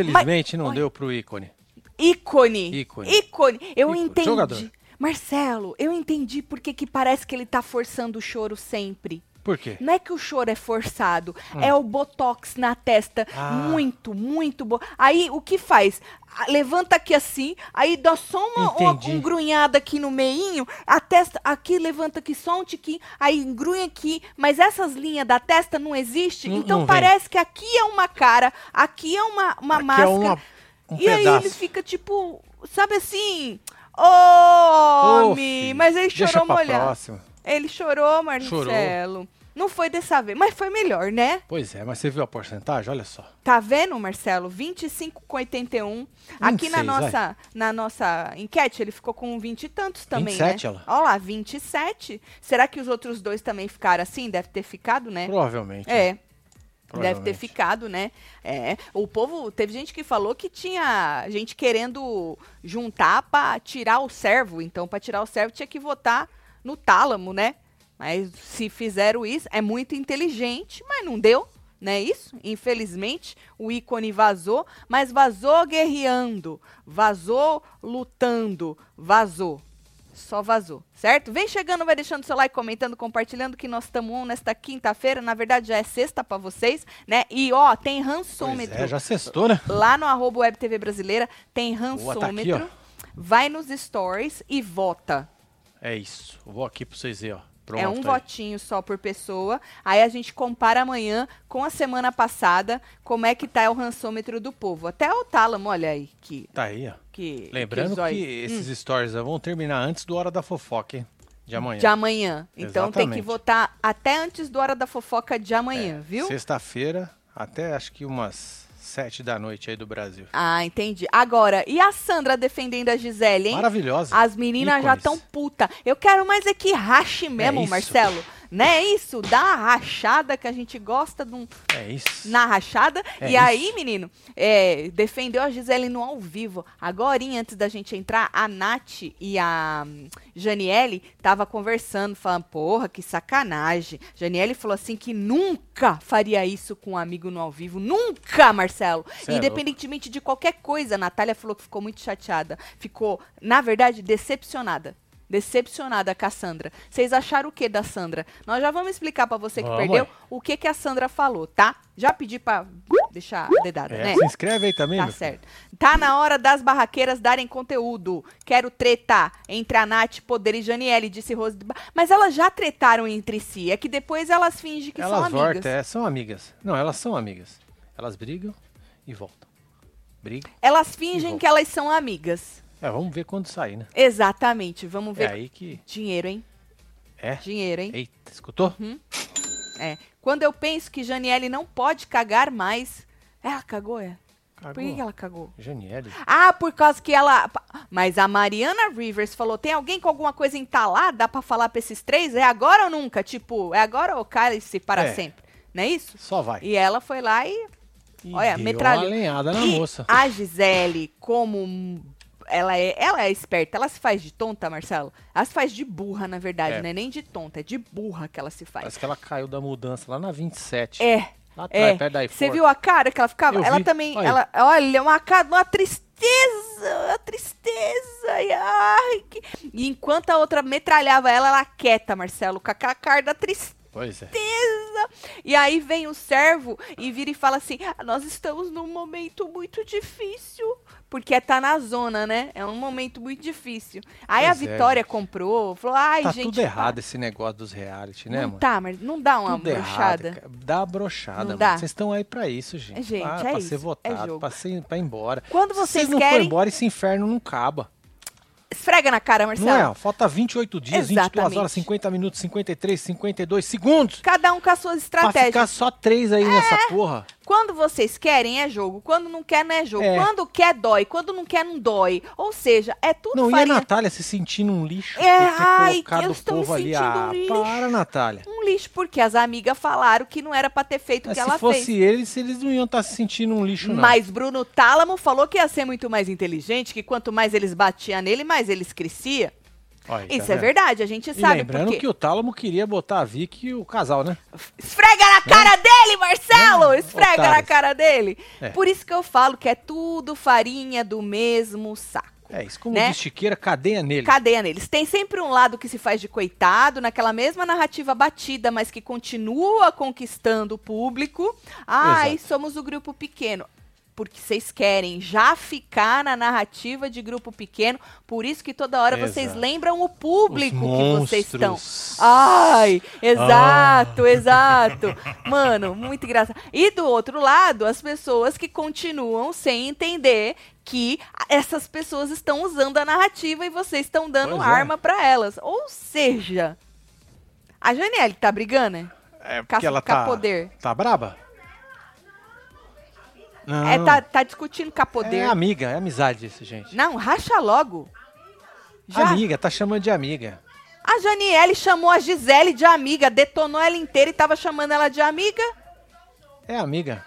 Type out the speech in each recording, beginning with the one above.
Não deu, não- infelizmente não Mas- deu pro ícone. Ícone. Ícone. Ícone. Eu Ícone. entendi. Jogador. Marcelo, eu entendi porque que parece que ele tá forçando o choro sempre. Por quê? Não é que o choro é forçado, é o botox na testa. Hum. Ah. Muito, muito bom. Aí o que faz? Levanta aqui assim, aí dá só uma, uma um grunhada aqui no meinho, a testa aqui levanta aqui só um tiquinho, aí engrunha aqui, mas essas linhas da testa não existem, então não parece que aqui é uma cara, aqui é uma, uma Aqui é máscara. uma- um e aí pedaço. ele fica tipo, sabe assim, filho, mas Deixa chorou molhado. próxima. Ele chorou, Marcelo. Não foi dessa vez, mas foi melhor, né? Pois é, mas você viu a porcentagem? Olha só. Tá vendo, Marcelo? 25 com 81. Aqui na 26, nossa, na nossa enquete, ele ficou com 20 e tantos também, 27, né? ela? Olha lá, 27. Será que os outros dois também ficaram assim? Deve ter ficado, né? Provavelmente. É. Deve ter ficado, né? É. O povo. Teve gente que falou que tinha gente querendo juntar pra tirar o servo. Então, pra tirar o servo, tinha que votar no tálamo, né? Mas se fizeram isso, é muito inteligente, mas não deu, né? Isso? Infelizmente, o ícone vazou, mas vazou guerreando, vazou lutando, vazou. Só vazou, certo? Vem chegando, vai deixando seu like, comentando, compartilhando que nós estamos on nesta quinta-feira. Na verdade, já é sexta pra vocês, né? E ó, tem Pois rançômetro. é, já sextou, né? Lá no arroba Web TV Brasileira tem Boa, tá aqui, vai nos stories e vota. É isso. Vou aqui pra vocês verem, ó. Pronto. é um aí. votinho só por pessoa. Aí a gente compara amanhã com a semana passada como é que tá o rançômetro do povo. Até o Tálamo, olha aí, que... Tá aí, ó. que Lembrando zóio- que esses stories vão terminar antes do Hora da Fofoca, hein? De amanhã. de amanhã. Então tem que votar até antes do Hora da Fofoca de amanhã, viu? É, Sexta-feira, até acho que umas sete da noite aí do Brasil. Ah, entendi. Agora, e a Sandra defendendo a Gisele, hein? Maravilhosa. As meninas já estão puta. Eu quero mais é que rache mesmo, isso. Marcelo. Não é isso? Dá a rachada que a gente gosta de um, É isso. na rachada. É e aí, menino, é, defendeu a Gisele no ao vivo. Agora, antes da gente entrar, a Nath e a hum, Janiele tava conversando, falando, porra, que sacanagem. Janiele falou assim que nunca faria isso com um amigo no ao vivo. Nunca, Marcelo. Cê é Independentemente de qualquer coisa. A Natália falou que ficou muito chateada. Ficou, na verdade, decepcionada. Decepcionada com a Sandra. Vocês acharam o que da Sandra? Nós já vamos explicar pra você que Vamos, perdeu o que que a Sandra falou, tá? Já pedi pra deixar a dedada, É, né? Se inscreve aí também, Tá meu filho. certo. Tá na hora das barraqueiras darem conteúdo. Quero tretar entre a Nath, Poder e Janiele, disse Rose. Mas elas já tretaram entre si. É que depois elas fingem que são Elas amigas. voltam, é, são amigas. Não, elas são amigas. Elas brigam e voltam. Brigam. Elas fingem que elas são amigas. É, vamos ver quando sair, né? Exatamente. Vamos É ver. aí que. Dinheiro, hein? É. Dinheiro, hein? Eita, escutou? É. Quando eu penso que Janiele não pode cagar mais. Ela cagou, é? Por que, Cagou. ela cagou? Janiele. Ah, por causa que ela. Mas a Mariana Rivers falou: tem alguém com alguma coisa entalada? Dá pra falar pra esses três? É agora ou nunca? Tipo, é agora ou cálice para É. sempre? Não é isso? Só vai. E ela foi lá e. E olha, deu metralhou. uma lenhada na e moça. A Gisele, como. Ela é, ela é esperta, ela se faz de tonta, Marcelo? Ela se faz de burra, na verdade, É. não é nem de tonta, é de burra que ela se faz. Parece que ela caiu da mudança lá na 27. É, Lá atrás, é. perto da Você viu a cara que ela ficava? Eu ela vi. também, Olha. ela, olha, uma cara, uma tristeza, uma tristeza. E, ai, que... e enquanto a outra metralhava ela, ela quieta, Marcelo, com aquela cara da tristeza. Pois é. E aí vem o servo e vira e fala assim: "Ah, nós estamos num momento muito difícil. Porque tá na zona, né? É um momento muito difícil. Aí a Pois é, Vitória gente. comprou, falou: ai, Tá gente. tudo errado esse negócio dos reality, né, não mano? tá, mas não dá uma Tudo errado, brochada. cara. Dá brochada, Não mano. dá? Vocês estão aí pra isso, gente. É, gente, pra, é pra isso, ser é votado, jogo. pra, ser, pra ir embora. Quando Se vocês não for querem- embora, esse inferno não acaba. Esfrega na cara, Marcelo. Não é? ó, Falta 28 dias, 22 Exatamente. horas, 50 minutos, 53, 52 segundos. Cada um com as suas Pra estratégias. ficar só três aí nessa porra. Quando vocês querem, é jogo. Quando não quer, não é jogo. É. Quando quer, dói. Quando não quer, não dói. Ou seja, é tudo Não, e a farinha. Natália se sentindo um lixo É, por ter ai, colocado eu o povo ali. sentindo Ah, um lixo. para, Natália. Um lixo, porque as amigas falaram que não era pra ter feito o Mas que se ela fosse fez. eles, eles não iam estar se sentindo um lixo, não. Mas Bruno Tálamo falou que ia ser muito mais inteligente, que quanto mais eles batiam nele, mais eles cresciam. Olha aí, tá Isso é verdade, a gente E sabe lembrando porque... que o Tálamo queria botar a Vicky e o casal, né? Esfrega na cara dele, Marcelo! Esfrega na cara dele. É. Por isso que eu falo que é tudo farinha do mesmo saco. É isso. Como Né? diz Chiqueira, cadeia nele. Cadeia neles. Tem sempre um lado que se faz de coitado, naquela mesma narrativa batida, mas que continua conquistando o público. Ai, Exato. somos o grupo pequeno. Porque vocês querem já ficar na narrativa de grupo pequeno, por isso que toda hora vocês lembram o público que vocês estão. Ai, exato, exato. Mano, muito engraçado. E do outro lado, as pessoas que continuam sem entender que essas pessoas estão usando a narrativa e vocês estão dando Pois é. arma pra elas. Ou seja, a Janiele tá brigando, né? É Caça- porque ela tá, Capoder. tá braba? Não. É, tá, tá discutindo com a poder. É amiga, é amizade isso, gente. Não, racha logo. Já. Amiga, tá chamando de amiga. A Janiele chamou a Gisele de amiga, detonou ela inteira e tava chamando ela de amiga. É amiga.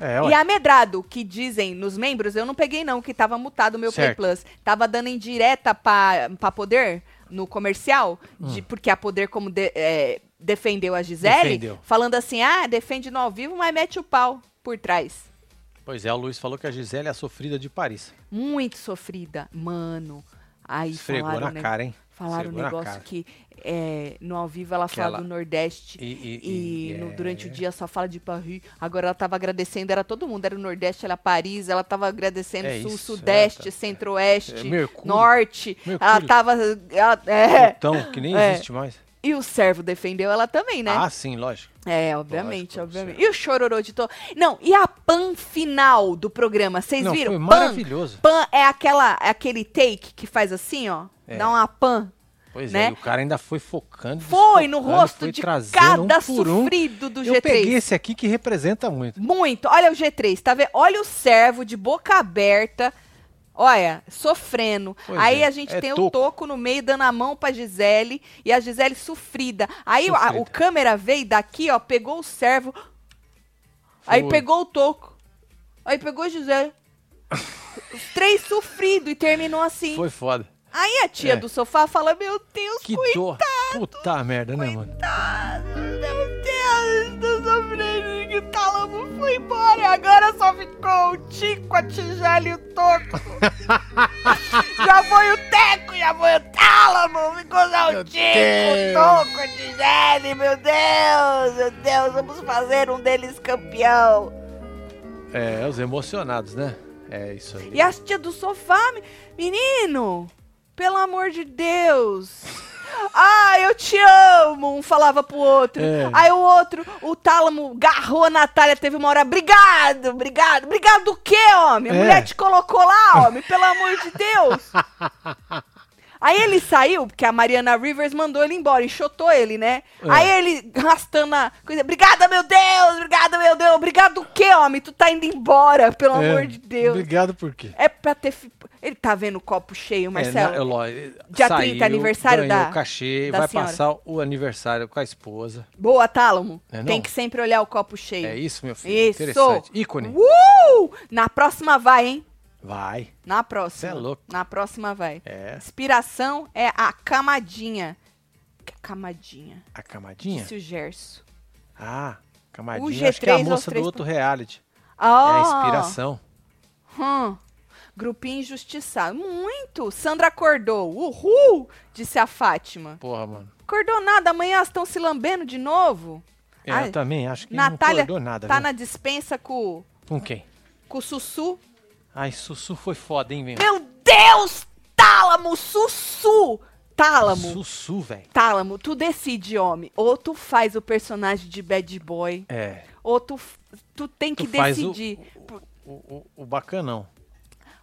É, E ué. Amedrado, que dizem nos membros, eu não peguei não, que tava mutado o meu Certo. Play Plus. Tava dando indireta pra, pra poder no comercial, Hum. de- porque a poder como de- é, defendeu a Gisele, Defendeu. falando assim, ah, defende no ao vivo, mas mete o pau por trás. Pois é, o Luiz falou que a Gisele é a sofrida de Paris. Muito sofrida. Mano, aí Esfregou falaram, na cara, hein? falaram um Esfregou negócio que é, no ao vivo ela Que fala ela- do Nordeste. E, e- E, e- no- é- durante o dia só fala de Paris. Agora ela tava agradecendo, era todo mundo, era o Nordeste, era Paris, ela tava agradecendo É Sul, isso, Sudeste, é, tá- Centro-Oeste, é Mercúrio. Norte. Ela Mercúrio. tava. ela- é. Plutão, que nem É. existe mais. E o servo defendeu ela também, né? Ah, sim, lógico. é, obviamente, lógico, obviamente. E o chororô de to... Não, e a pan final do programa, vocês viram? foi Pan. maravilhoso. Pan é aquela, é aquele take que faz assim, ó. É. Dá uma pan. Pois né? é, e o cara ainda foi focando. Foi no rosto foi de cada um por um. sofrido do Eu G3. peguei esse aqui que representa muito. Muito. Olha o G3, tá vendo? Olha o servo de boca aberta. Olha, sofrendo. Pois Aí é, a gente é tem o toco. toco no meio dando a mão pra Gisele e a Gisele sofrida. Aí a- o câmera veio daqui, ó, pegou o servo. Aí Foi. pegou o toco. Aí pegou a Gisele. Os três sofridos e terminou assim. Foi foda. Aí a tia É. do sofá fala: Meu Deus, Que dor. Puta merda, né, mano? coitado, meu Deus, sofrendo que o Tálamo foi embora e agora só ficou o Tico, a Tigela e o Toco. já foi o Teco, já foi o Tálamo, ficou só o Tico, o. Toco, a Tigele, meu Deus, meu Deus, vamos fazer um deles campeão. É, os emocionados, né? É isso aí. E as tia do sofá, me- menino, pelo amor de Deus. Ah, eu te amo, um falava pro outro. É. Aí o outro, o Tálamo, garrou a Natália, teve uma hora, obrigado, obrigado. Obrigado do quê, homem? A É. mulher te colocou lá, homem, pelo amor de Deus. Aí ele saiu, porque a Mariana Rivers mandou ele embora, enxotou ele, né? É. Aí ele arrastando a coisa, obrigada, meu Deus, obrigada, meu Deus, obrigado do quê, homem? Tu tá indo embora, pelo É, amor de Deus. Obrigado por quê? É pra ter. Ele tá vendo o copo cheio, Marcelo? É, não, é lógico, Dia saiu, 30, aniversário da- o cachê, da vai senhora. passar o aniversário com a esposa. Boa, Tálamo. É? Tem que sempre olhar o copo cheio. É isso, meu filho. Isso. Interessante. Ícone. Uh! Na próxima vai, hein? Vai. Na próxima. Cê é louco. Na próxima vai. É. Inspiração é a camadinha. Camadinha. A camadinha? Disse o Gerson. Ah, O camadinha. Acho que é a G3 moça do outro reality. Ah, É a inspiração. Hum. Grupinho injustiçado. Muito. Sandra acordou. Uhul! Disse a Fátima. Porra, mano. Acordou nada. Amanhã elas estão se lambendo de novo. É, Ai, eu também acho que Natália não acordou nada, tá viu? na dispensa com, Com quem? com o Sussu. Ai, Sussu foi foda, hein, velho? Meu Deus! Tálamo! Sussu! Tálamo! Sussu, velho. Tálamo, tu decide, homem. Ou tu faz o personagem de bad boy, É. ou tu, tu tem que Tu o- decidir. O, o, o bacanão.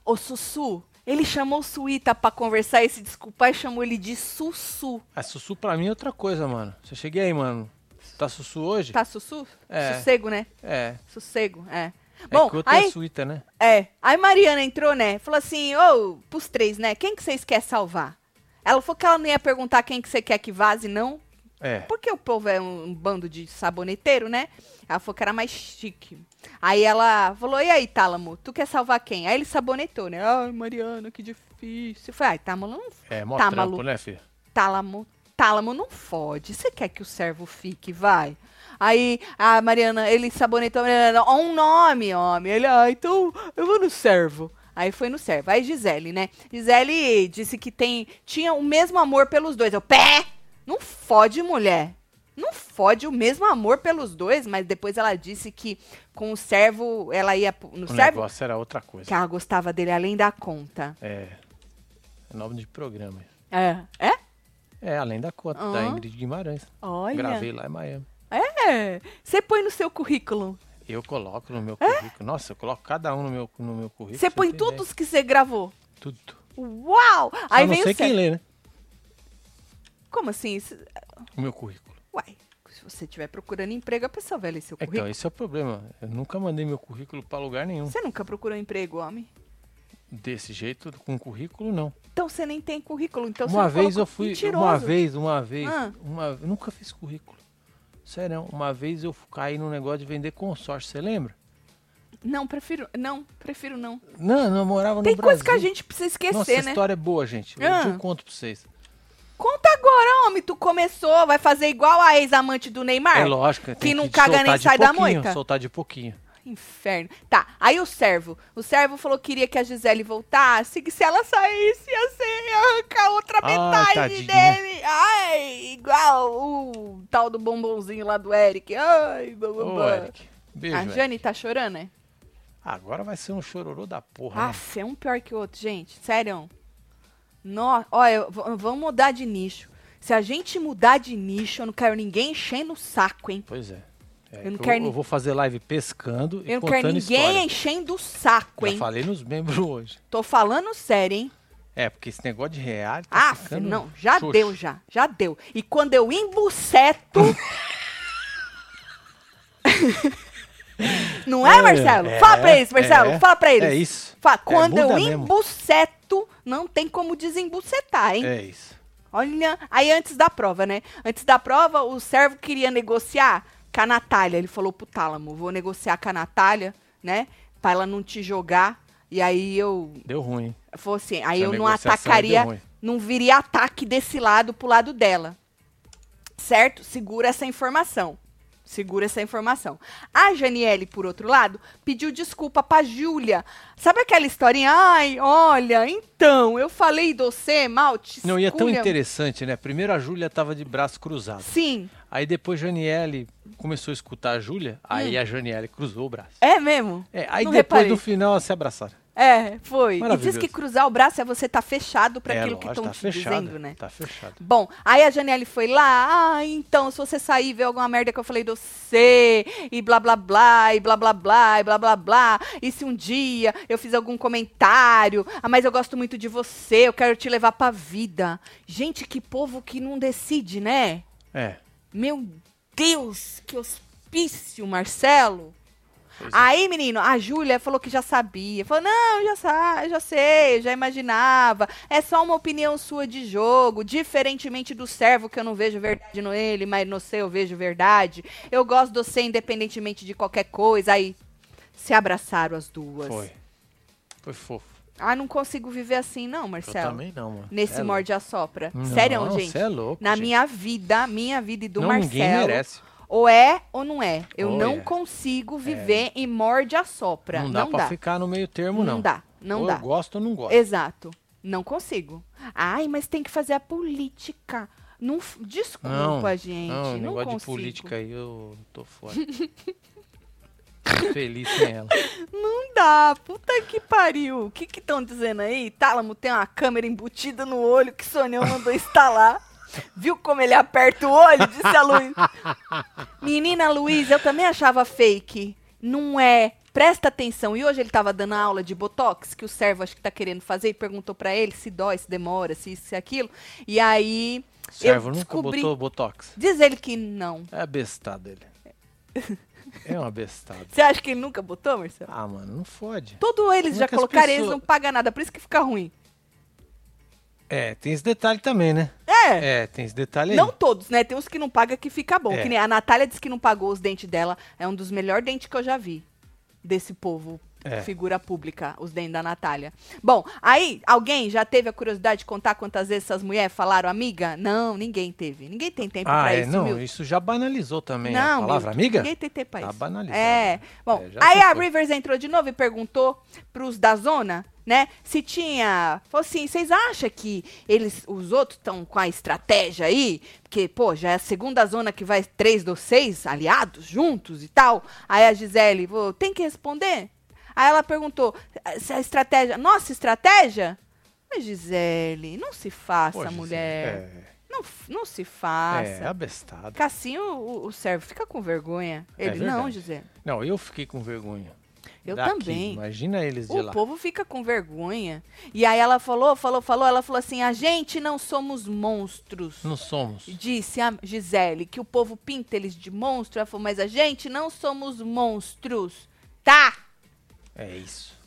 Ô, Sussu, ele chamou o Suíta pra conversar e se desculpar e chamou ele de Sussu. A Sussu pra mim é outra coisa, mano. Você cheguei aí, mano. Tá Sussu hoje? Tá, Sussu? É. Sossego, né? É. Sossego, é. É Bom, outra aí, é suíta, né? É. Aí Mariana entrou, né? Falou assim, ô, pros três, né? Quem que vocês querem salvar? Ela falou que ela não ia perguntar quem que você quer que vaze, não. É. Porque o povo é um, um bando de saboneteiro, né? Ela falou que era mais chique. Aí ela falou: E aí, Tálamo, tu quer salvar quem? Aí ele sabonetou, né? Ai, Mariana, que difícil. Falei: Ai, Tálamo não. É, mó Tá, trampo, né, filho? Tálamo, Tálamo não fode. Você quer que o servo fique? Vai. Aí a Mariana, ele sabonetou a Mariana: Ó, um nome, homem. Ele, ah, então eu vou no servo. Aí foi no servo. Aí Gisele, né? Gisele disse que tem, tinha o mesmo amor pelos dois. Eu, pé! Não fode, mulher. Não fode o mesmo amor pelos dois, mas depois ela disse que com o servo, ela ia no O servo, negócio era outra coisa. que ela gostava dele além da conta. É. É nome de programa. É? É? É, além da conta, da Ah. Ingrid Guimarães. Olha. Gravei lá em Miami. É. Você põe no seu currículo. Eu coloco no meu currículo. Nossa, eu coloco cada um no meu, no meu currículo. É? Você põe tudo ideia. que você gravou. Tudo. Uau! Só Aí não vem sei o quem lê, né? Como assim? O meu currículo. Uai, se você estiver procurando emprego, a pessoa vai ler seu Então, currículo. esse é o problema. Eu nunca mandei meu currículo pra lugar nenhum. Você nunca procurou emprego, homem? Desse jeito, com currículo, não. Então você nem tem currículo. Então você uma vez eu fui. Mentiroso. Uma vez, uma vez. Ah. Uma, eu nunca fiz currículo. Sério, uma vez eu caí num negócio de vender consórcio, você lembra? Não, prefiro. Não, prefiro não. Não, não eu morava Tem no coisa Brasil. que a gente precisa esquecer, Nossa, essa né? história é boa, gente. Ah. dia eu conto pra vocês. Conta agora, homem. Tu começou, vai fazer igual a ex-amante do Neymar? É lógico. que não que caga nem sai da moita. Soltar de pouquinho. Inferno. Tá, aí o servo. O servo falou que queria que a Gisele voltasse, que se ela saísse, ia ser ia arrancar outra Ah, metade dele. Ai, igual o tal do bombonzinho lá do Eric. Ai, bababá. Eric. Beijo, A Eric. Jane tá chorando, né? Agora vai ser um chororô da porra. né? Aff, é um pior que o outro, gente. Sério. Nó, olha, vamos mudar de nicho. Se a gente mudar de nicho, eu não quero ninguém enchendo o saco, hein? Pois é. É, Eu não que quero eu, eu vou fazer live pescando e Eu não quero ninguém história. enchendo o saco, Já hein? falei nos membros hoje. Tô falando sério, hein? É, porque esse negócio de reality tá Ah, ficando não, já xoxo. deu, já, já deu. E quando eu embuceto. não é, É, Marcelo? é, fala pra eles, Marcelo, é, fala pra eles. É isso. Fala, quando eu mesmo. embuceto, não tem como desembucetar, hein? É isso. Olha, aí antes da prova, né? Antes da prova, o servo queria negociar com a Natália. Ele falou pro Tálamo, vou negociar com a Natália, né? Pra ela não te jogar. E aí eu Deu ruim. Falou assim, aí Essa eu não atacaria, não viria ataque desse lado pro lado dela. Certo? Segura essa informação. Segura essa informação. A Janiele, por outro lado, pediu desculpa pra Júlia. Sabe aquela historinha? Ai, olha, então, eu falei de você mal, te Não, e é tão esculham." interessante, né? Primeiro a Júlia tava de braço cruzado. Sim, Aí depois Janiele começou a escutar a Júlia, aí Hum. a Janiele cruzou o braço. é mesmo? É, aí Não depois reparei. no final se abraçaram. É, foi. E diz que cruzar o braço é você tá fechado pra é, aquilo que estão tá te fechado, dizendo, né? Tá fechado. Bom, aí a Janelle foi lá, ah, então, se você sair e ver alguma merda que eu falei de você, e blá blá blá, e blá blá blá, e blá blá blá, e se um dia eu fiz algum comentário, ah, mas eu gosto muito de você, eu quero te levar pra vida. Gente, que povo que não decide, né? É. Meu Deus, que hospício, Marcelo. Pois é. Aí, menino, a Júlia falou que já sabia. Falou, não, já sa já sei, já imaginava. É só uma opinião sua de jogo. Diferentemente do servo, que eu não vejo verdade no ele, mas no seu eu vejo verdade. Eu gosto de você independentemente de qualquer coisa. Aí, se abraçaram as duas. Foi. Foi fofo. Ah, não consigo viver assim, não, Eu Marcelo. também não, mano. Nesse é morde a sopra. Sério, Não, gente. cê é louco, Na gente. minha vida, minha vida e do não, Marcelo. ninguém merece. Ou é ou não é. Eu Ou não é. consigo viver em morde a sopra. Não dá pra ficar no meio termo, não. Não dá, não ou dá. eu gosto ou não gosto. Exato. Não consigo. Ai, mas tem que fazer a política. Não, desculpa, Não, gente. Não, Não, negócio consigo. de política aí eu tô fora. Feliz sem ela. Não dá. Puta que pariu. O que que estão dizendo aí? Tálamo tem uma câmera embutida no olho que Sonhão mandou instalar. Viu como ele aperta o olho? Disse a Luiz. Menina Luiz, eu também achava fake. Não é. Presta atenção. E hoje ele tava dando aula de botox, que o servo acho que tá querendo fazer, e perguntou pra ele se dói, se demora, se isso, se aquilo. E aí. Servo eu nunca descobri. botou botox. Diz ele que não. É bestado ele. É uma bestada. Você acha que ele nunca botou, Marcelo? Ah, mano, não fode. Todos eles Como já é as colocaram, eles pessoas- não pagam nada, por isso que fica ruim. É, tem esse detalhe também, né? É. É, tem esse detalhe aí. Não todos, né? Tem uns que não pagam que fica bom. É. Que nem a Natália disse que não pagou os dentes dela. É um dos melhores dentes que eu já vi. desse povo. É. Figura pública, os dentes da Natália. Bom, aí, alguém já teve a curiosidade de contar quantas vezes essas mulheres falaram amiga? Não, ninguém teve. Ninguém tem tempo Ah, pra é, isso, não, Milton. isso já banalizou também Não, a palavra Milton, amiga? Ninguém tem tempo pra Tá isso. banalizado. É. Bom, É, aí se a. Rivers entrou de novo e perguntou pros da zona, né, se tinha... Falou assim, vocês acham que eles, os outros estão com a estratégia aí? Porque, pô, já é a segunda zona que vai três dos seis aliados juntos e tal. Aí a Gisele, falou, tem que responder? Aí ela perguntou, se a estratégia... Nossa estratégia? Mas, Gisele, não se faça, Pô, Gisele, mulher. Não, f- não se É, faça. é abestado. Cassinho, o, o servo, fica com vergonha. Ele, não, É verdade. José. Não, eu fiquei com vergonha. Eu Daqui, também. Imagina eles de O lá. povo fica com vergonha. E aí ela falou, falou, falou, ela falou assim: a gente não somos monstros. Não somos. Disse a Gisele que o povo pinta eles de monstro. Ela falou, mas a gente não somos monstros. Tá! É isso.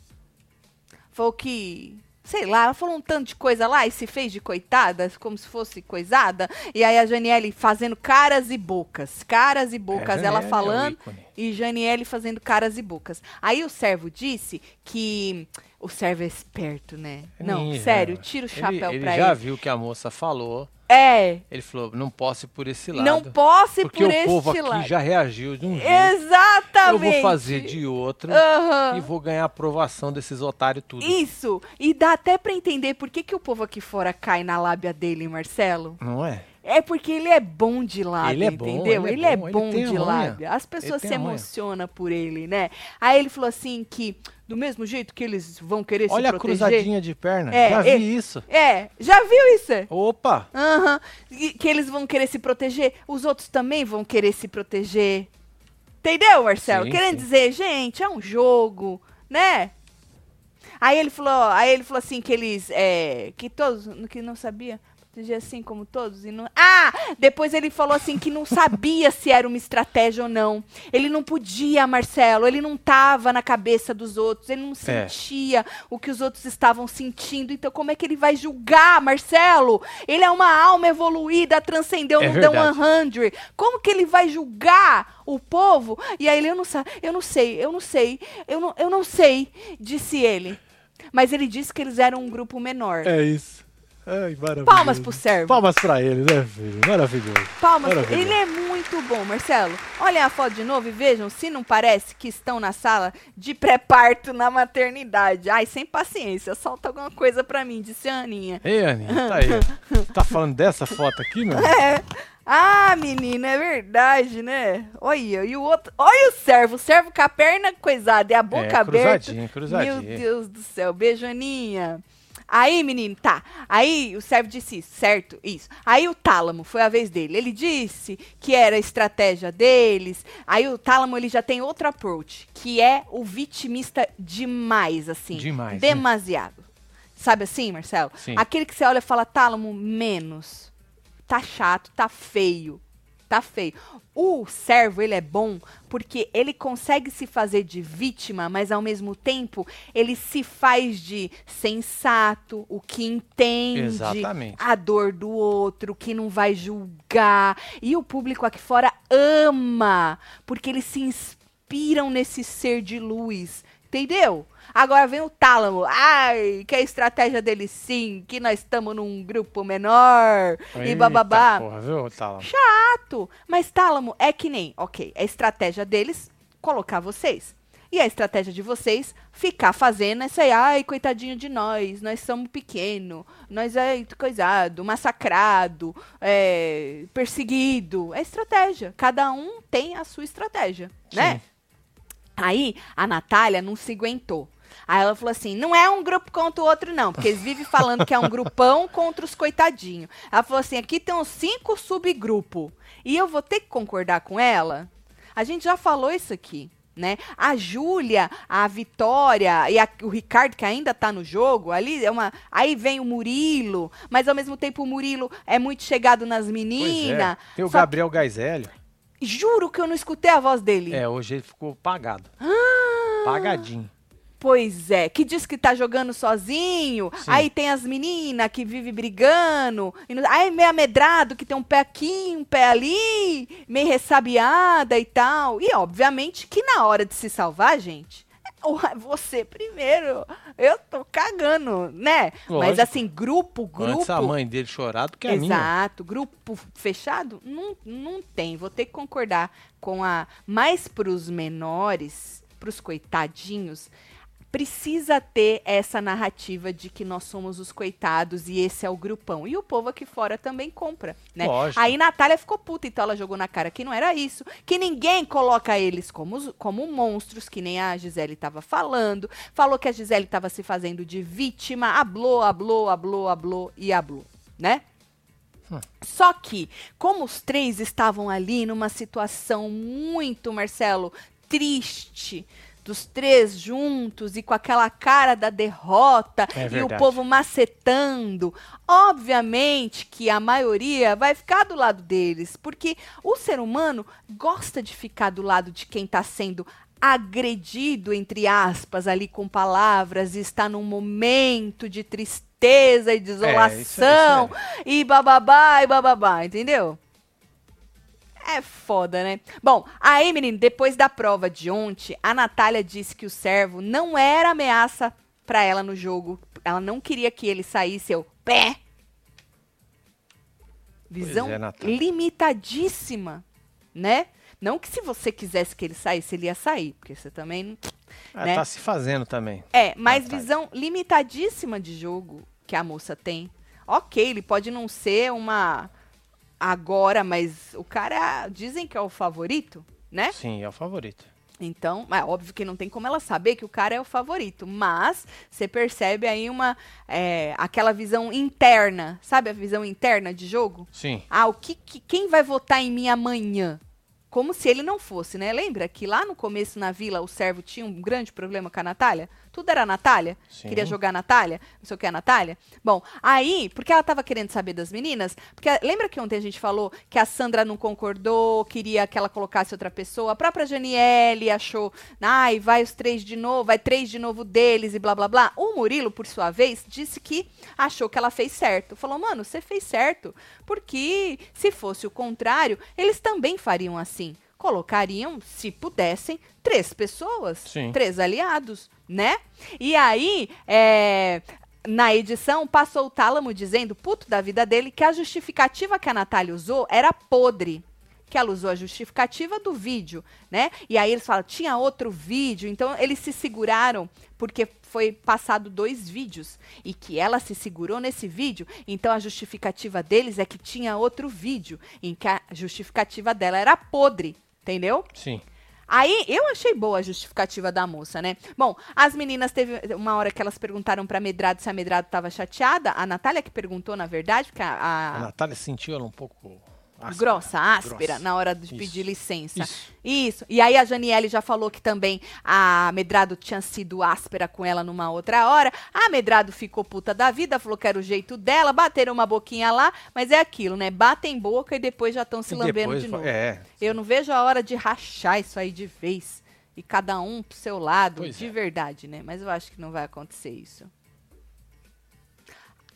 Falou que. Sei lá, ela falou um tanto de coisa lá e se fez de coitada, como se fosse coisada. E aí a Janiele fazendo caras e bocas. Caras e bocas. É, ela é falando ícone. e Janiele fazendo caras e bocas. Aí o servo disse que. O servo é esperto, né? É Não, ninja, sério, tira o Ele- chapéu ele pra já ele. viu que a moça falou. É, Ele falou, não posso ir por esse lado. não posse porque por o este povo aqui lado. já reagiu de um jeito. Exatamente. Eu vou fazer de outro Aham. e vou ganhar a aprovação desses otários tudo. Isso. E dá até pra entender por que, que o povo aqui fora cai na lábia dele, Marcelo. Não é? É porque ele é bom de lábia, Ele é bom, entendeu? ele é bom, ele bom tem a de lábia. As pessoas se emocionam por ele, né? Aí ele falou assim que, do mesmo jeito que eles vão querer Olha se a proteger... cruzadinha de perna. É, já vi é. isso. É, já viu isso? Opa! Aham. Que eles vão querer se proteger, os outros também vão querer se proteger. Entendeu, Marcelo? Sim, Querendo sim. dizer, gente, é um jogo, né? Aí ele falou, aí ele falou assim que eles, é, que todos, que não sabia proteger assim como todos e não. Ah, depois ele falou assim que não sabia se era uma estratégia ou não. Ele não podia, Marcelo, ele não tava na cabeça dos outros, ele não É. sentia o que os outros estavam sentindo. Então como é que ele vai julgar, Marcelo? Ele é uma alma evoluída, transcendeu É no The verdade. 100. Como que ele vai julgar o povo? E aí ele, eu não, eu não sei, eu não sei, eu não, eu não sei, disse ele. Mas ele disse que eles eram um grupo menor. É isso. Ai, maravilhoso. Palmas pro servo. Palmas pra ele, né, filho? Maravilhoso. Palmas. Maravilhoso. Ele é muito bom, Marcelo. Olhem a foto de novo e vejam se não parece que estão na sala de pré-parto na maternidade. Ai, sem paciência, solta alguma coisa pra mim, disse a Aninha. Ei, Aninha, tá aí. tá falando dessa foto aqui, meu? É. Ah, menina, é verdade, né? Olha, e o outro. Olha o servo, o servo com a perna coisada e a boca É, aberta. cruzadinho, cruzadinho. Meu Deus do céu, beijo, Aninha. Aí, menino, tá. Aí o servo disse isso, certo? Isso. Aí o tálamo, foi a vez dele. Ele disse que era a estratégia deles. Aí o tálamo, ele já tem outro approach, que é o vitimista demais, assim. Demais, né? Demasiado. Sabe assim, Marcelo? Sim. Aquele que você olha e fala, tálamo, menos. Tá chato, tá feio. Tá feio. O servo, ele é bom porque ele consegue se fazer de vítima, mas ao mesmo tempo ele se faz de sensato, o que entende Exatamente. a dor do outro, que não vai julgar. E o público aqui fora ama, porque eles se inspiram nesse ser de luz. Entendeu? Agora vem o tálamo. Ai, que é a estratégia dele sim, que nós estamos num grupo menor e Eita bababá. Porra, viu, Tala? Chato. Mas tálamo é que nem, ok, a estratégia deles colocar vocês. E a estratégia de vocês ficar fazendo essa aí, ai, coitadinho de nós, nós somos pequeno, nós é coisado, massacrado, é, perseguido. É estratégia. Cada um tem a sua estratégia, né? Sim. Aí a Natália não se aguentou. Aí ela falou assim: não é um grupo contra o outro, não, porque eles vivem falando que é um grupão contra os coitadinhos. Ela falou assim: aqui tem uns cinco subgrupos. E eu vou ter que concordar com ela. A gente já falou isso aqui. Né? A Júlia, a Vitória e a- o Ricardo, que ainda tá no jogo, ali é uma. Aí vem o Murilo, mas ao mesmo tempo o Murilo é muito chegado nas meninas. é. Tem o Gabriel Gaizelli. que- Juro que eu não escutei a voz dele. É, hoje ele ficou pagado. Ah! Pagadinho. Pois é, que diz que tá jogando sozinho. Sim. Aí tem as meninas que vivem brigando. E não- aí meio amedrado, que tem um pé aqui, um pé ali, meio ressabiada e tal. E obviamente que na hora de se salvar, gente, Ué, Você primeiro. Eu tô cagando, né? Mas Lógico. assim, grupo, grupo. Antes a mãe dele chorar do que a minha. Exato, grupo fechado? Não, não tem. Vou ter que concordar com a. Mas pros menores, pros coitadinhos, precisa ter essa narrativa de que nós somos os coitados e esse é o grupão. E o povo aqui fora também compra, né? Lógico. Aí Natália ficou puta, então ela jogou na cara que não era isso, que ninguém coloca eles como, como monstros, que nem a Gisele estava falando, falou que a Gisele estava se fazendo de vítima, hablou, hablou, hablou, hablou e hablou, né? Só que, como os três estavam ali numa situação muito, Marcelo, triste, dos três juntos e com aquela cara da derrota É e o povo macetando, obviamente que a maioria vai ficar do lado deles, porque o ser humano gosta de ficar do lado de quem está sendo agredido, entre aspas, ali com palavras, e está num momento de tristeza e É, desolação e bababá e bababá, entendeu? É foda, né? Bom, aí, menino, depois da prova de ontem, a Natália disse que o servo não era ameaça pra ela no jogo. Ela não queria que ele saísse, eu, pé. Visão é, limitadíssima, né? Não que se você quisesse que ele saísse, ele ia sair, porque você também não... Ela né? tá se fazendo também. É, mas Natália. visão limitadíssima de jogo que a moça tem. Ok, ele pode não ser uma agora, mas o cara dizem que é o favorito, né? Sim, é o favorito. Então, é óbvio que não tem como ela saber que o cara é o favorito, mas você percebe aí uma é, aquela visão interna, sabe a visão interna de jogo? Sim. Ah, o que, que- quem vai votar em mim amanhã? Como se ele não fosse, né? Lembra que lá no começo na vila o servo tinha um grande problema com a Natália? Tudo era a Natália? Sim. Queria jogar a Natália? Não sei o que é a Natália? Bom, aí, porque ela tava querendo saber das meninas, porque lembra que ontem a gente falou que a Sandra não concordou, queria que ela colocasse outra pessoa, a própria Janiele achou, ai, vai os três de novo, vai três de novo deles e blá blá blá. O Murilo, por sua vez, disse que achou que ela fez certo. Falou, mano, você fez certo, porque se fosse o contrário, eles também fariam assim. Colocariam, se pudessem, três pessoas, Sim. três aliados, né? E aí, é, na edição, passou o Tálamo dizendo, puto da vida dele, que a justificativa que a Natália usou era podre. Que ela usou a justificativa do vídeo, né? E aí eles falam, tinha outro vídeo. Então eles se seguraram, porque foi passado dois vídeos. E que ela se segurou nesse vídeo. Então a justificativa deles é que tinha outro vídeo. Em que a justificativa dela era podre. Entendeu? Sim. Aí eu achei boa a justificativa da moça, né? Bom, as meninas teve uma hora que elas perguntaram pra Medrado se a Medrado tava chateada. A Natália que perguntou, na verdade, porque a, A a- Natália sentiu ela um pouco áspera. grossa, áspera, Grossa. na hora de Isso. pedir licença. Isso. Isso. E aí a Janiele já falou que também a Medrado tinha sido áspera com ela numa outra hora. A Medrado ficou puta da vida, falou que era o jeito dela, bateram uma boquinha lá, mas é aquilo, né? Batem boca e depois já estão se lambendo de novo. É. Eu não vejo a hora de rachar isso aí de vez. E cada um pro seu lado, Pois de é. verdade, né? Mas eu acho que não vai acontecer isso.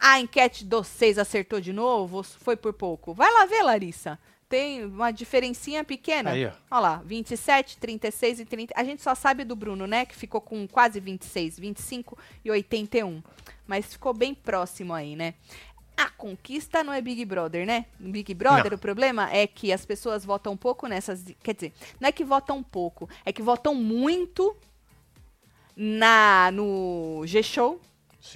A enquete dos seis acertou de novo foi por pouco? Vai lá ver, Larissa. Tem uma diferencinha pequena. Aí, ó. Olha lá, 27, 36 e 30. A gente só sabe do Bruno, né? Que ficou com quase 26, 25 e 81. Mas ficou bem próximo aí, né? A conquista não é Big Brother, né? Big Brother, Não. o problema é que as pessoas votam pouco nessas. Quer dizer, não é que votam pouco, é que votam muito na no G-Show,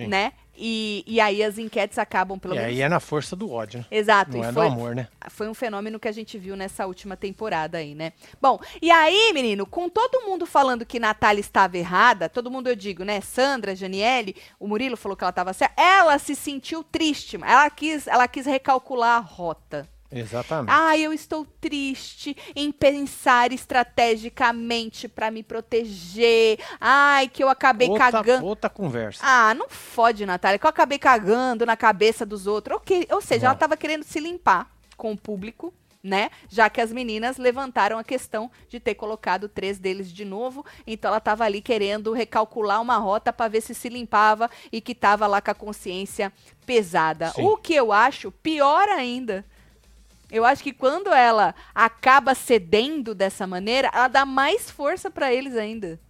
né? E, e aí as enquetes acabam, pelo E menos. aí é na força do ódio, né? Exato, Não e é do foi, amor, né? foi um fenômeno que a gente viu nessa última temporada aí, né? Bom, e aí, menino, com todo mundo falando que Natália estava errada, todo mundo eu digo, né? Sandra, Janiele, o Murilo falou que ela estava certa, ela se sentiu triste, ela quis, ela quis recalcular a rota. Exatamente. Ah, eu estou triste em pensar estrategicamente para me proteger. Ai, que eu acabei outra, cagando. outra conversa. Ah, não fode, Natália, que eu acabei cagando na cabeça dos outros. Ok, ou seja, ela Não. tava querendo se limpar com o público, né? Já que as meninas levantaram a questão de ter colocado três deles de novo. Então ela tava ali querendo recalcular uma rota para ver se se limpava e que tava lá com a consciência pesada. Sim. O que eu acho pior ainda. Eu acho que quando ela acaba cedendo dessa maneira, ela dá mais força para eles ainda.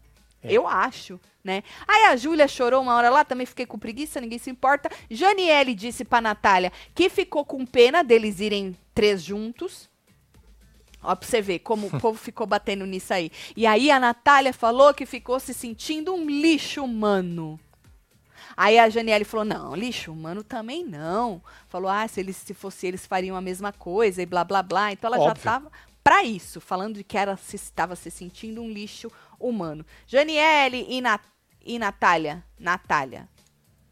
É. Eu acho, né? Aí a Júlia chorou uma hora lá, também fiquei com preguiça, ninguém se importa. Janiele disse pra Natália que ficou com pena deles irem três juntos. Ó, pra você ver como o povo ficou batendo nisso aí. E aí a Natália falou que ficou se sentindo um lixo humano. Aí a Janiele falou: não, lixo humano também não. Falou: ah, se, eles, se fosse eles fariam a mesma coisa e blá blá blá. Então ela já Óbvio. tava pra isso, falando de que ela se estava se sentindo um lixo humano. Janiele e, Na, e Natália. Natália.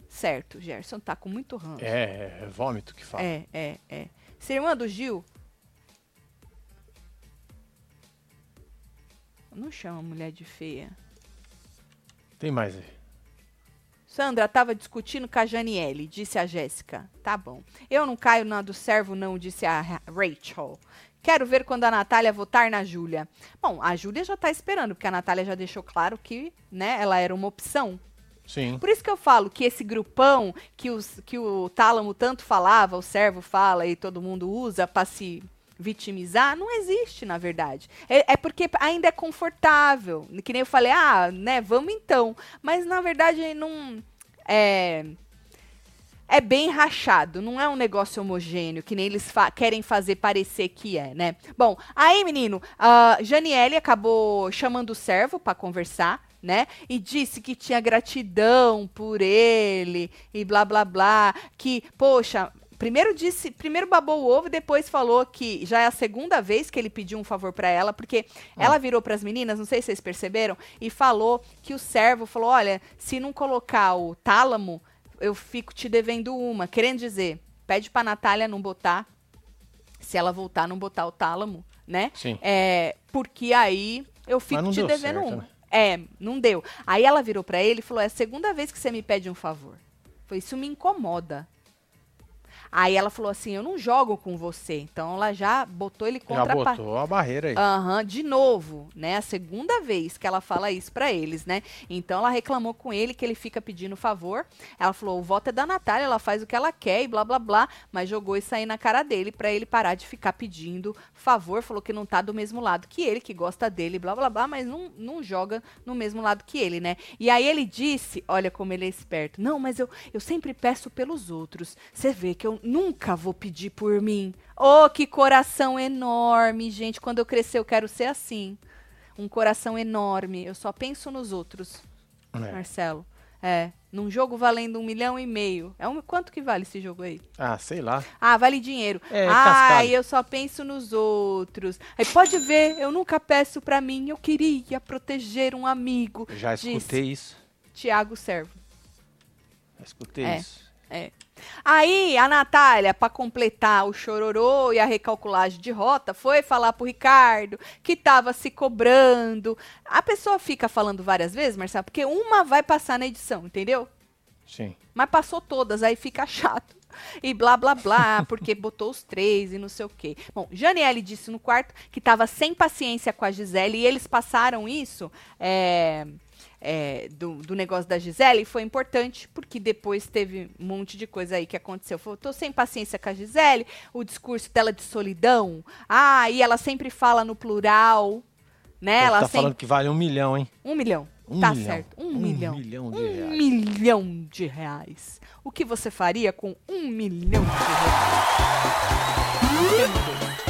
Certo, Gerson tá com muito ranço. É, é vômito que fala. É, é, é. Ser irmã do Gil? Não chama mulher de feia. Tem mais aí. Sandra tava discutindo com a Janiele, disse a Jéssica. Tá bom. Eu não caio na do servo, não, disse a Ra- Rachel. Quero ver quando a Natália votar na Júlia. Bom, a Júlia já tá esperando, porque a Natália já deixou claro que, né, ela era uma opção. Sim. Por isso que eu falo que esse grupão que, os, que o Tálamo tanto falava, o servo fala e todo mundo usa para se vitimizar, não existe, na verdade. É, é porque ainda é confortável. Que nem eu falei, ah, né, vamos então. Mas, na verdade, não... É, é bem rachado, não é um negócio homogêneo, que nem eles fa- querem fazer parecer que é, né? Bom, aí, menino, a Janiele acabou chamando o servo para conversar, né? E disse que tinha gratidão por ele e blá blá blá, que, poxa, primeiro disse, primeiro babou o ovo depois falou que já é a segunda vez que ele pediu um favor para ela, porque ela virou para as meninas, não sei se vocês perceberam, e falou que o servo falou: "Olha, se não colocar o tálamo, eu fico te devendo uma. Querendo dizer, pede pra Natália não botar. Se ela voltar, não botar o tálamo, né? Sim. É, porque aí eu fico te devendo certo, uma. né? É, não deu. Aí ela virou pra ele e falou: é a segunda vez que você me pede um favor. Foi isso me incomoda. Aí ela falou assim: eu não jogo com você. Então ela já botou ele Já contra a botou a barreira aí. Aham, de novo, né? A segunda vez que ela fala isso pra eles, né? Então ela reclamou com ele que ele fica pedindo favor. Ela falou: o voto é da Natália, ela faz o que ela quer e blá blá blá. Mas jogou isso aí na cara dele pra ele parar de ficar pedindo favor. Falou que não tá do mesmo lado que ele, que gosta dele, blá blá blá, mas não, não joga no mesmo lado que ele, né? E aí ele disse: olha como ele é esperto. Não, mas eu, eu sempre peço pelos outros. Você vê que eu nunca vou pedir por mim. Oh, que coração enorme, gente. Quando eu crescer, eu quero ser assim. Um coração enorme. Eu só penso nos outros, É. Marcelo. É. Num jogo valendo um milhão e meio. É um, quanto que vale esse jogo aí? Ah, sei lá. Ah, vale dinheiro. É, Ai, cascalho. eu só penso nos outros. Aí pode ver, eu nunca peço pra mim. Eu queria proteger um amigo. Eu já escutei isso. Tiago Servo. Já escutei É. isso. É. Aí a Natália, pra completar o chororô e a recalculagem de rota, foi falar pro Ricardo que tava se cobrando. A pessoa fica falando várias vezes, Marcelo, porque uma vai passar na edição, entendeu? Sim. Mas passou todas, aí fica chato. E blá blá blá, porque botou os três e não sei o quê. Bom, Janiele disse no quarto que tava sem paciência com a Gisele e eles passaram isso é, é, do, do negócio da Gisele e foi importante porque depois teve um monte de coisa aí que aconteceu. Falou, tô sem paciência com a Gisele, o discurso dela de solidão. Ah, e ela sempre fala no plural, né? Pô, ela tá sempre... falando que vale um milhão, hein? Um milhão. Um tá milhão. certo. Um, Um milhão. milhão de um reais. milhão de reais. O que você faria com um milhão de reais?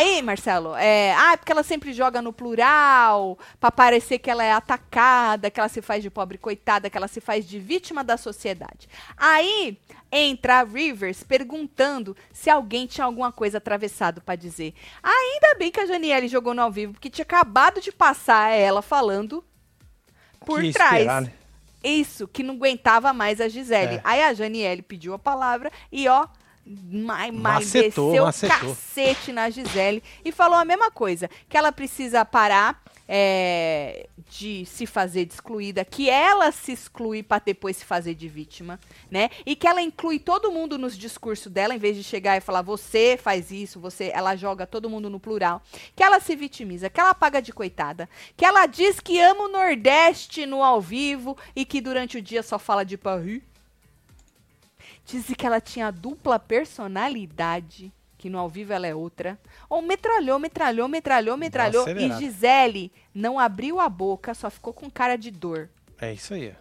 Aí, Marcelo, é, ah, porque ela sempre joga no plural, pra parecer que ela é atacada, que ela se faz de pobre coitada, que ela se faz de vítima da sociedade. Aí entra a Rivers perguntando se alguém tinha alguma coisa atravessado pra dizer. Ainda bem que a Janiele jogou no ao vivo, porque tinha acabado de passar ela falando por Que trás. esperar, né? Isso, que não aguentava mais a Gisele. É. Aí a Janiele pediu a palavra e, ó, mais, mais Macetou, desceu macetou. cacete na Gisele e falou a mesma coisa, que ela precisa parar é, de se fazer de excluída, que ela se exclui para depois se fazer de vítima, né? E que ela inclui todo mundo nos discursos dela, em vez de chegar e falar você faz isso, você, ela joga todo mundo no plural, que ela se vitimiza, que ela paga de coitada, que ela diz que ama o Nordeste no ao vivo e que durante o dia só fala de Paris. Disse que ela tinha dupla personalidade. que no ao vivo ela é outra. Ou metralhou, metralhou, metralhou, metralhou. E. Gisele não abriu a boca, só ficou com cara de dor. É isso aí.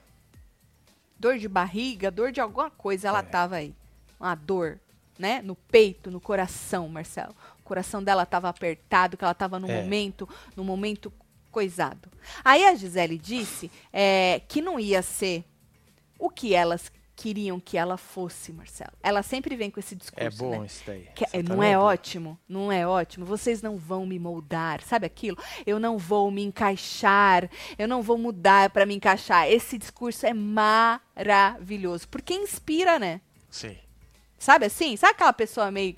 Dor de barriga, dor de alguma coisa, ela É. tava aí. Uma dor, né? No peito, no coração, Marcelo. O coração dela tava apertado, que ela tava num É. momento, num momento coisado. Aí a Gisele disse é, que não ia ser o que elas queriam que ela fosse, Marcelo. Ela sempre vem com esse discurso, É bom né? isso daí. Que- Essa não também é boa. ótimo? Não é ótimo? Vocês não vão me moldar, sabe aquilo? Eu não vou me encaixar, eu não vou mudar para me encaixar. Esse discurso é maravilhoso, porque inspira, né? Sim. Sabe assim? Sabe aquela pessoa meio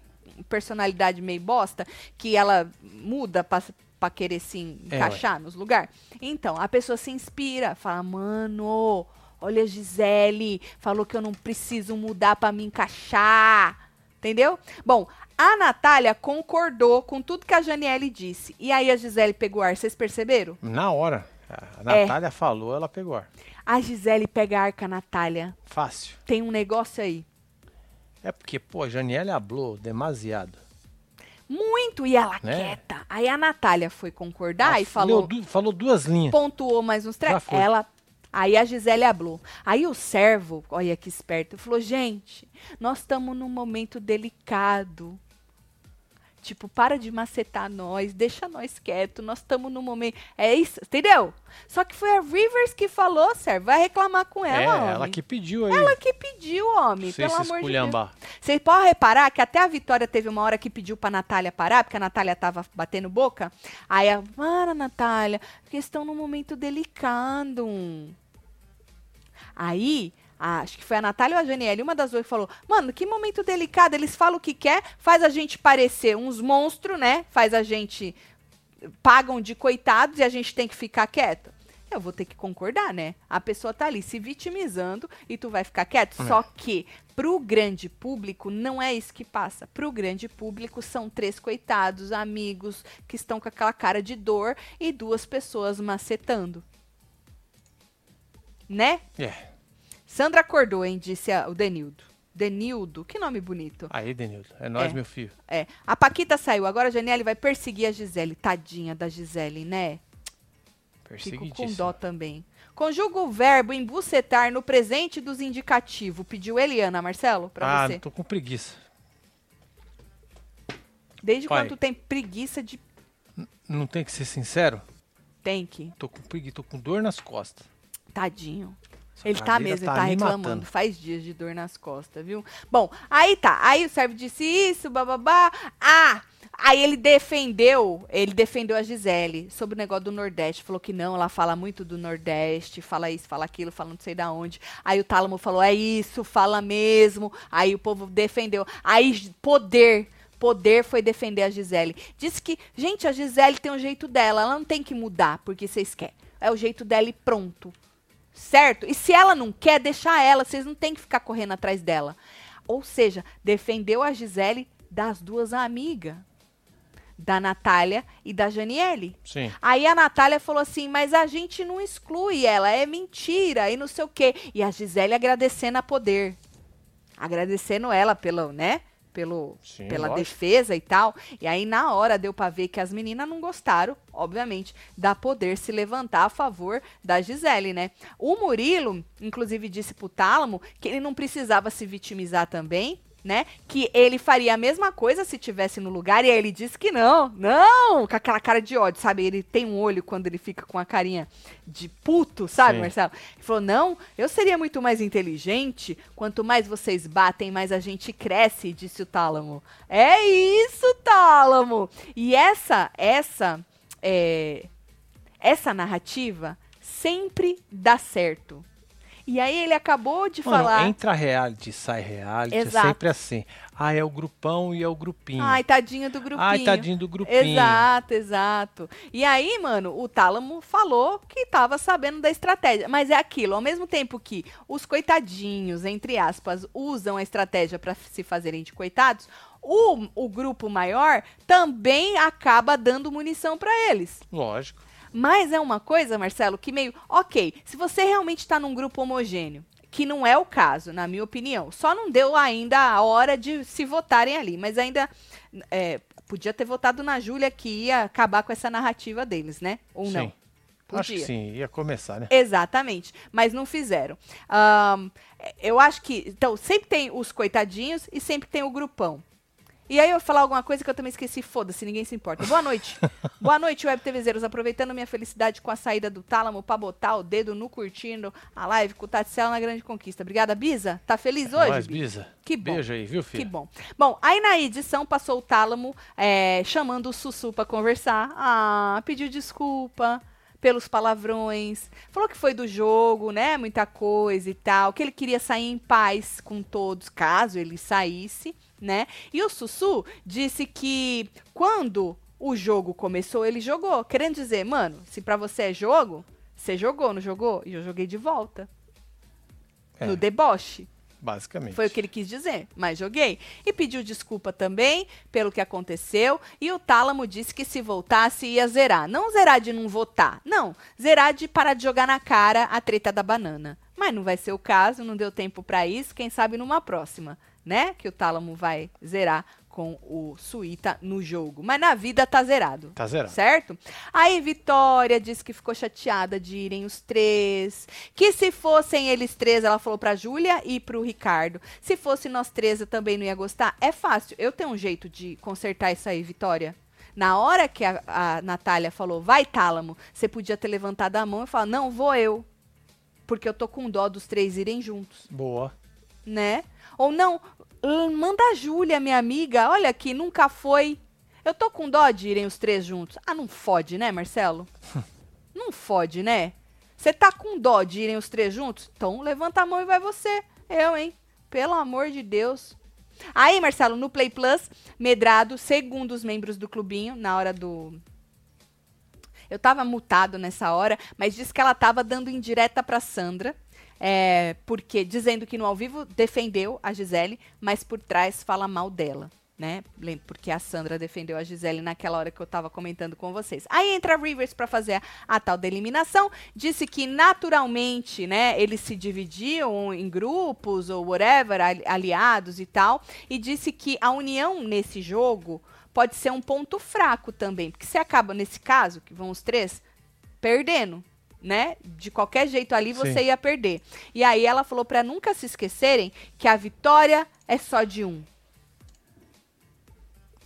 personalidade meio bosta que ela muda pra, pra querer se É, encaixar nos lugares? Então, a pessoa se inspira, fala: "Mano, olha a Gisele, falou que eu não preciso mudar pra me encaixar". Entendeu? Bom, a Natália concordou com tudo que a Janiele disse. E aí a Gisele pegou ar, vocês perceberam? Na hora. A É. Natália falou, ela pegou ar. A Gisele pega ar com a Natália. Fácil. Tem um negócio aí. É porque, pô, a Janiele hablou demasiado. Muito, e ela Né? quieta. Aí a Natália foi concordar Ela e falou, du- falou duas linhas. pontuou mais uns três. Ela. Aí a Gisele hablou. Aí o servo, olha que esperto, falou: gente, nós estamos num momento delicado. Tipo, para de macetar nós, deixa nós quieto, nós estamos num momento. É isso, entendeu? Só que foi a Rivers que falou, servo. Vai reclamar com é, ela. ela homem. que pediu aí. Ela que pediu, homem, Sem pelo se amor de Deus. Vocês podem reparar que até a Vitória teve uma hora que pediu pra Natália parar, porque a Natália tava batendo boca. Aí a, para, Natália, porque estão num momento delicado. Aí, a- acho que foi a Natália ou a Janiele, uma das duas falou, mano, que momento delicado, eles falam o que quer, faz a gente parecer uns monstros, né? Faz a gente, pagam de coitados e a gente tem que ficar quieto. Eu vou ter que concordar, né? A pessoa tá ali se vitimizando e tu vai ficar quieto. É. Só que pro grande público não é isso que passa. Pro grande público são três coitados, amigos que estão com aquela cara de dor e duas pessoas macetando. Né? É. Sandra acordou, hein? Disse a- o Denildo. Denildo, que nome bonito. Aí, Denildo. É nós, É. meu filho. É. A Paquita saiu, agora a Janiele vai perseguir a Gisele. Tadinha da Gisele, né? Fico com dó também. Conjuga o verbo embucetar no presente dos indicativos. Pediu Eliana, Marcelo, pra ah, você. tô com preguiça. Desde Vai. quando tu tem preguiça de. Não tem que ser sincero? Tem que. Tô com preguiça, tô com dor nas costas. Tadinho. Essa Ele tá mesmo, ele tá me reclamando. matando. Faz dias de dor nas costas, viu? Bom, aí tá. Aí o servo disse isso, bababá. Ah! Aí ele defendeu, ele defendeu a Gisele sobre o negócio do Nordeste. Falou que não, ela fala muito do Nordeste, fala isso, fala aquilo, fala não sei da onde. Aí o Tálamo falou, é isso, fala mesmo. Aí o povo defendeu. Aí poder, poder foi defender a Gisele. Disse que, gente, a Gisele tem um jeito dela, ela não tem que mudar porque vocês querem. É o jeito dela e pronto. Certo? E se ela não quer, deixar ela. Vocês não tem que ficar correndo atrás dela. Ou seja, defendeu a Gisele das duas amigas. Da Natália e da Janiele. Sim. Aí a Natália falou assim, mas a gente não exclui ela, é mentira e não sei o quê. E a Gisele agradecendo a poder. Agradecendo ela pelo, né? Pelo, Sim, pela lógico. defesa e tal. E aí, na hora, deu pra ver que as meninas não gostaram, obviamente, da poder se levantar a favor da Gisele, né? O Murilo, inclusive, disse pro Tálamo que ele não precisava se vitimizar também, né? Que ele faria a mesma coisa se tivesse no lugar, e aí ele disse que não, não, com aquela cara de ódio, sabe? Ele tem um olho quando ele fica com a carinha de puto, sabe, Sim. Marcelo? Ele falou: não, eu seria muito mais inteligente. Quanto mais vocês batem, mais a gente cresce, disse o Tálamo. É isso, Tálamo! E essa, essa, é, essa narrativa sempre dá certo. E aí ele acabou de Mano, falar. entra reality, sai reality, Exato. é sempre assim. Ah, é o grupão e é o grupinho. Ai, tadinho do grupinho. Ai, tadinho do grupinho. Exato, exato. E aí, mano, o Tálamo falou que tava sabendo da estratégia. Mas é aquilo, ao mesmo tempo que os coitadinhos, entre aspas, usam a estratégia para se fazerem de coitados, o, o grupo maior também acaba dando munição para eles. Lógico. Mas é uma coisa, Marcelo, que meio, ok, se você realmente está num grupo homogêneo, que não é o caso, na minha opinião. Só não deu ainda a hora de se votarem ali, mas ainda é, podia ter votado na Júlia que ia acabar com essa narrativa deles, né? Ou Sim. não? Acho que Podia. sim, ia começar, né? Exatamente, mas não fizeram. Ahn, eu acho que. Então, sempre tem os coitadinhos e sempre tem o grupão. E aí eu vou falar alguma coisa que eu também esqueci, foda-se, ninguém se importa. Boa noite. Boa noite, Web TVzeiros. Aproveitando minha felicidade com a saída do Tálamo pra botar o dedo no curtindo a live com o Tatsela na grande conquista. Obrigada, Bisa. Tá feliz hoje? Nós, Bisa? Que bom. Beijo aí, viu, Que filho? bom. Bom, aí na edição passou o Tálamo é, chamando o Sussu pra conversar. Ah, pediu desculpa pelos palavrões. Falou que foi do jogo, né? Muita coisa e tal. Que ele queria sair em paz com todos, caso ele saísse, né? E o Sussu disse que quando o jogo começou, ele jogou. Querendo dizer, mano, se pra você é jogo, você jogou, não jogou? E eu joguei de volta. É, No deboche. basicamente. Foi o que ele quis dizer, mas joguei. E pediu desculpa também pelo que aconteceu. E o Tálamo disse que se voltasse ia zerar. Não zerar de não votar, não. Zerar de parar de jogar na cara a treta da banana. Mas não vai ser o caso, não deu tempo pra isso. Quem sabe numa próxima, né? Que o Tálamo vai zerar com o Suíta no jogo. Mas na vida tá zerado. Tá zerado. Certo? Aí Vitória disse que ficou chateada de irem os três. Que se fossem eles três, ela falou pra Júlia e pro Ricardo. Se fosse nós três, eu também não ia gostar. É fácil. Eu tenho um jeito de consertar isso aí, Vitória. Na hora que a, a Natália falou, vai, Tálamo, você podia ter levantado a mão e falar, não, vou eu. Porque eu tô com dó dos três irem juntos Boa. né? Ou não, manda a Júlia, minha amiga, olha aqui, nunca foi. Eu tô com dó de irem os três juntos. Ah, não fode, né, Marcelo? não fode, né? Você tá com dó de irem os três juntos? Então levanta a mão e vai você. Eu, hein? Pelo amor de Deus. Aí, Marcelo, no Play Plus, Medrado, segundo os membros do clubinho, na hora do. Eu tava mutado nessa hora, mas disse que ela tava dando indireta pra Sandra. É, porque dizendo que no ao vivo defendeu a Gisele, mas por trás fala mal dela, né? Porque a Sandra defendeu a Gisele naquela hora que eu tava comentando com vocês. Aí entra a Rivers pra fazer a, a tal da eliminação, disse que naturalmente, né, eles se dividiam em grupos ou whatever, ali- aliados e tal, e disse que a união nesse jogo pode ser um ponto fraco também, porque você acaba nesse caso, que vão os três, perdendo, né? De qualquer jeito ali você Sim. ia perder. E aí ela falou pra nunca se esquecerem que a vitória é só de um.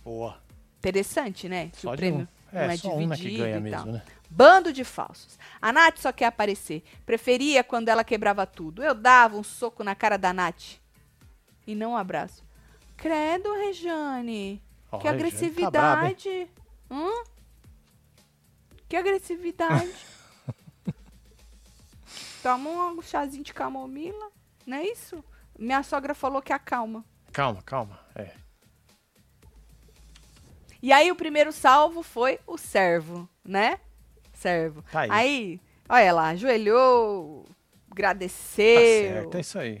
Boa. Interessante, né? Que Só o de prêmio um. não É, é só um né, que dividido ganha e mesmo, tal. né? Bando de falsos. A Nath só quer aparecer. Preferia quando ela quebrava tudo. Eu dava um soco na cara da Nath. E não um abraço. Credo, Rejane. Ó, que Rejane tá braba, hein? agressividade. Hum? Que agressividade. Toma um chazinho de camomila. Não é isso? Minha sogra falou que acalma. Calma, calma. É. E aí o primeiro salvo foi o servo, né? Servo. Tá aí. Aí, olha lá, ajoelhou, Tá agradeceu. certo, é isso aí.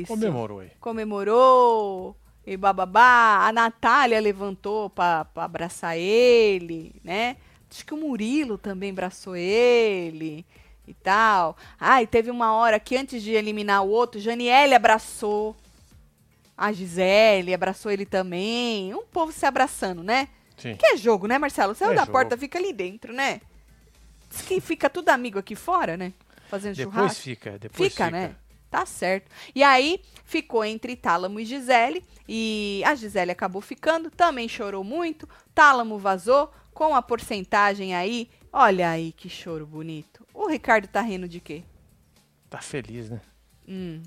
Isso. Comemorou aí. Comemorou. E bababá. A Natália levantou pra abraçar ele, né? Acho que o Murilo também abraçou ele e tal. Ai, teve uma hora que antes de eliminar o outro, Janiele abraçou a Gisele, abraçou ele também. Um povo se abraçando, né? Sim. Que é jogo, né, Marcelo? Saiu É da jogo. porta, fica ali dentro, né? Diz que fica tudo amigo aqui fora, né? Fazendo Depois churrasco. fica, depois Fica, fica. né? Tá certo. E aí ficou entre Tálamo e Gisele. E a Gisele acabou ficando, também chorou muito. Tálamo vazou com a porcentagem aí. Olha aí que choro bonito. O Ricardo tá rindo de quê? Tá feliz, né? Hum.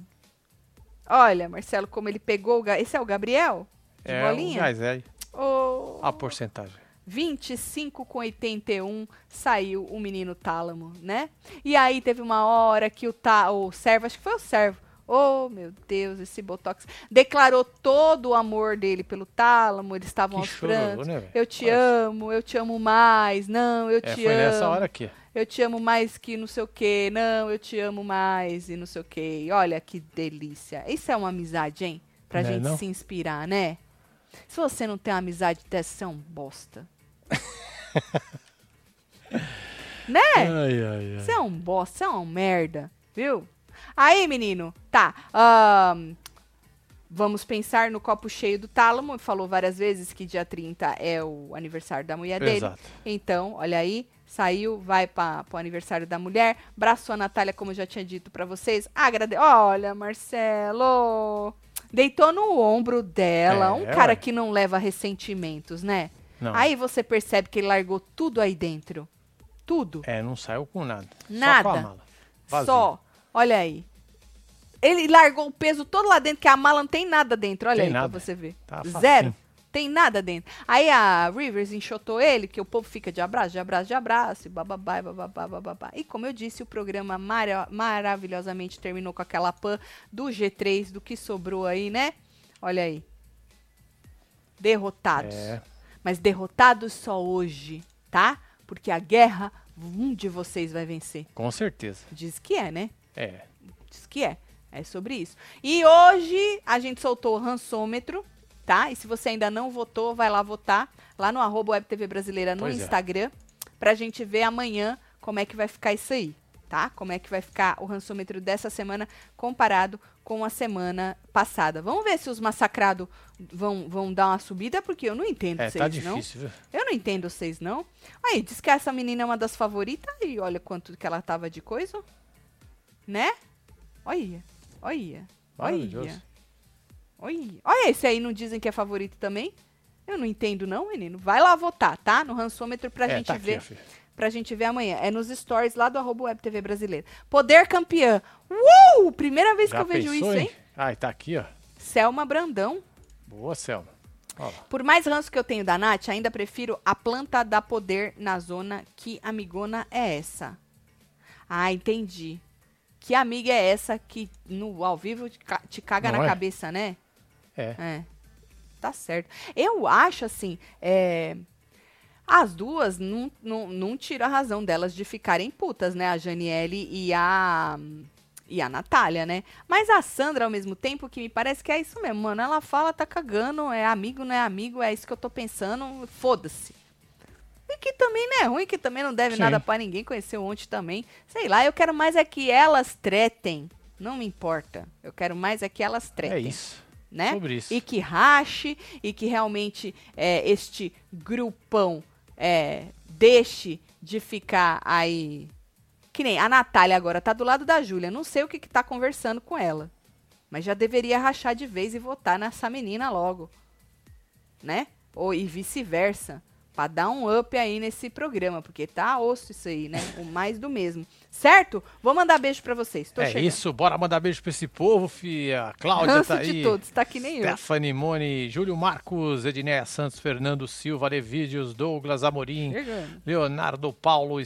Olha, Marcelo, como ele pegou o. Ga- Esse é o Gabriel? De é, bolinha? o gás é Ô, a porcentagem. 25 com 81 saiu o menino Tálamo, né? E aí teve uma hora que o, tá, o servo, acho que foi o servo, oh meu Deus, esse Botox, declarou todo o amor dele pelo Tálamo, eles estavam aos chororô, prantos. né? Eu te amo, eu te amo mais, não, eu É, te foi amo. nessa hora aqui. Eu te amo mais que não sei o que, não, eu te amo mais e não sei o que. Olha que delícia. Isso é uma amizade, hein? Pra Não é gente não? se inspirar, né? Se você não tem uma amizade dessa, você é um bosta. né? Ai, ai, ai. Você é um bosta, você é uma merda, viu? Aí, menino, tá. ahn, vamos pensar no copo cheio do tálamo. Falou várias vezes que dia 30 é o aniversário da mulher dele. Exato. Então, olha aí, saiu, vai para o aniversário da mulher. Braçou a Natália, como eu já tinha dito para vocês. Agrade... Olha, Marcelo. Deitou no ombro dela. É, um cara ué. que não leva ressentimentos, né? Não. Aí você percebe que ele largou tudo aí dentro. Tudo. É, não saiu com nada. Nada. com a mala. Vazio. Só. Olha aí. Ele largou o peso todo lá dentro, que a mala não tem nada dentro. Olha Tem aí nada. pra você ver. Tá. Zero. Tem nada dentro. Aí a Rivers enxotou ele, que o povo fica de abraço, de abraço, de abraço, e bababá, e bababá, bababá. E como eu disse, o programa mara- maravilhosamente terminou com aquela pan do G3, do que sobrou aí, né? Olha aí. Derrotados. É. Mas derrotados só hoje, tá? Porque a guerra, um de vocês vai vencer. Com certeza. Diz que é, né? É. Diz que é. É sobre isso. E hoje a gente soltou o rançômetro, tá? E se você ainda não votou, vai lá votar. Lá no arroba Web TV Brasileira no Pois é. Instagram. Pra gente ver amanhã como é que vai ficar isso aí, tá? Como é que vai ficar o rançômetro dessa semana comparado com a semana passada. Vamos ver se os massacrados vão, vão dar uma subida, porque eu não entendo É, vocês, tá não. difícil, viu? Eu não entendo vocês, não. Aí, diz que essa menina é uma das favoritas e olha quanto que ela tava de coisa. Né? Olha, olha, olha. Olha, olha esse aí, não dizem que é favorito também? Eu não entendo não, menino. Vai lá votar, tá? No rançômetro pra é, gente tá aqui, ver. filho. pra gente ver amanhã. É nos stories lá do arroba Web TV Brasileira. Poder campeã. Uh! Primeira vez que Já eu vejo pensou, isso, hein? Ai, tá aqui, ó. Selma Brandão. Boa, Selma. Por mais ranço que eu tenho da Nath, ainda prefiro a planta da poder na zona. Que amigona é essa? Ah, entendi. Que amiga é essa que no ao vivo te ca- te caga Não na é? cabeça, né? É. É. Tá certo. Eu acho assim, é, as duas não, não, não tira a razão delas de ficarem putas, né? A Janiele e a. E a Natália, né? Mas a Sandra, ao mesmo tempo, que me parece que é isso mesmo, mano. Ela fala, tá cagando, é amigo, não é amigo, é isso que eu tô pensando, foda-se. E que também não é ruim, que também não deve Sim. nada pra ninguém conhecer ontem também. Sei lá, eu quero mais é que elas tretem. Não me importa. Eu quero mais é que elas tretem É isso. né? Sobre isso. E que rache e que realmente é, este grupão é, deixe de ficar aí. Que nem a Natália agora tá do lado da Júlia. Não sei o que, que tá conversando com ela. Mas já deveria rachar de vez e votar nessa menina logo. Né? Ou e vice-versa. Pra dar um up aí nesse programa. Porque tá osso isso aí, né? O mais do mesmo. Certo? Vou mandar beijo pra vocês. Tô é chegando. isso, bora mandar beijo pra esse povo, fia. Cláudia Ranço tá de aí. todos, tá que nem eu. Stephanie Mone, Júlio Marcos, Edneia Santos, Fernando Silva, Levídeos, Douglas Amorim. Leonardo Paulo,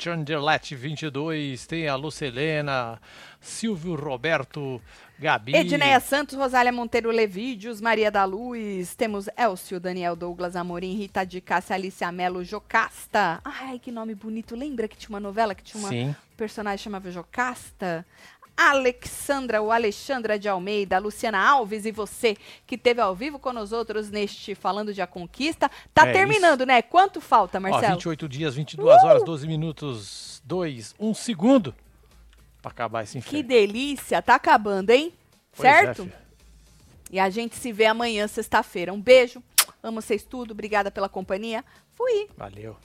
Strangerlet 22, tem a Lucelena, Silvio Roberto, Gabi. Edneia Santos, Rosália Monteiro Levídeos, Maria da Luz, temos Elcio, Daniel Douglas Amorim, Rita de Cássia, Alicia Melo, Jocasta. Ai, que nome bonito. Lembra que tinha uma novela que tinha uma Sim, personagem chamava Jocasta? Alexandra, o Alexandra de Almeida, Luciana Alves e você que esteve ao vivo conosco outros neste Falando de A Conquista. Tá é, terminando, isso. né? Quanto falta, Marcelo? Ó, 28 dias, 22 uh! horas, 12 minutos, 2, 1 segundo para acabar esse inferno. Que delícia, tá acabando, hein? Pois é, certo? É, e a gente se vê amanhã, sexta-feira. Um beijo, amo vocês tudo, obrigada pela companhia. Fui. Valeu.